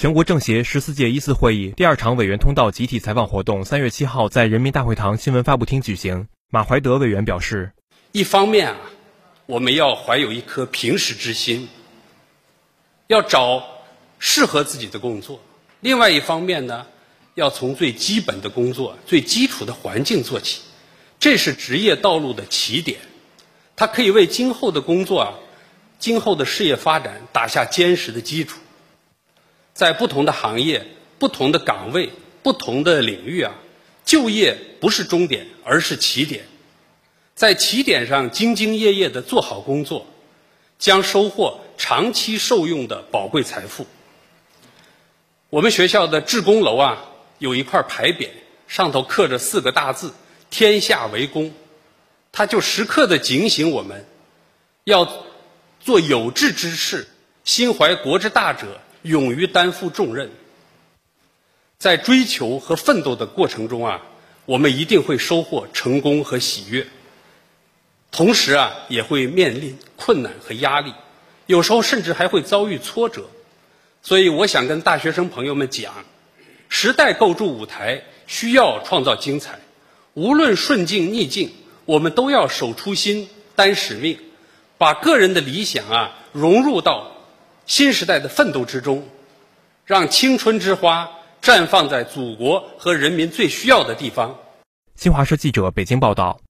全国政协十四届一次会议第二场委员通道集体采访活动，三月七号在人民大会堂新闻发布厅举行。马怀德委员表示，一方面啊，我们要怀有一颗平时之心，要找适合自己的工作；另外一方面呢，要从最基本的工作、最基础的环境做起，这是职业道路的起点，它可以为今后的工作啊。今后的事业发展打下坚实的基础，在不同的行业、不同的岗位、不同的领域啊，就业不是终点，而是起点。在起点上兢兢业业的做好工作，将收获长期受用的宝贵财富。我们学校的职工楼啊，有一块牌匾，上头刻着四个大字“天下为公”，它就时刻的警醒我们，要。做有志之士，心怀国之大者，勇于担负重任。在追求和奋斗的过程中啊，我们一定会收获成功和喜悦，同时啊，也会面临困难和压力，有时候甚至还会遭遇挫折。所以，我想跟大学生朋友们讲：时代构筑舞台，需要创造精彩。无论顺境逆境，我们都要守初心，担使命。把个人的理想啊融入到新时代的奋斗之中，让青春之花绽放在祖国和人民最需要的地方。新华社记者北京报道。